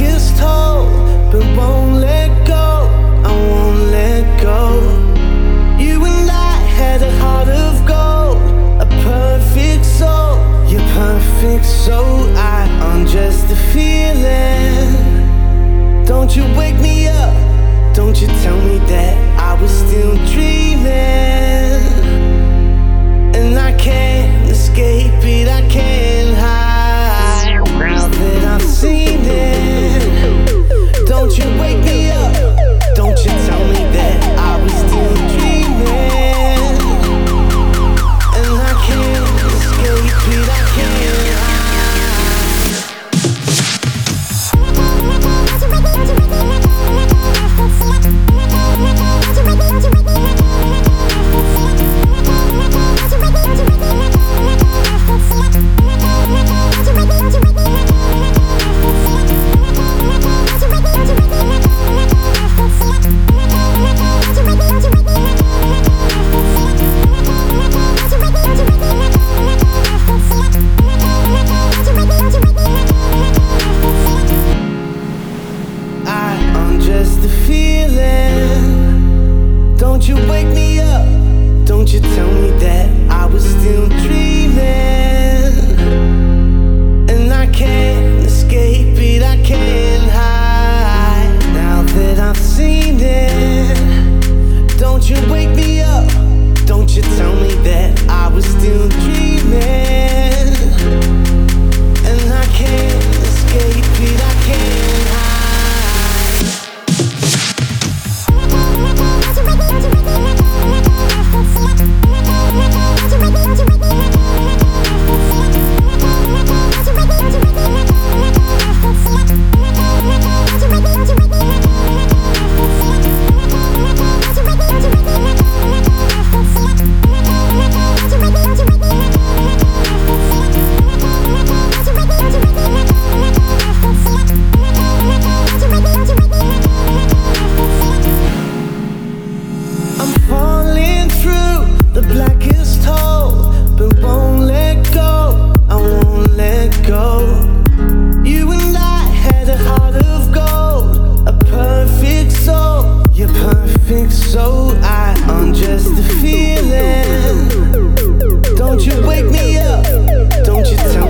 its toll, but won't let te I'm just a feeling. Don't you wake me up. Don't you tell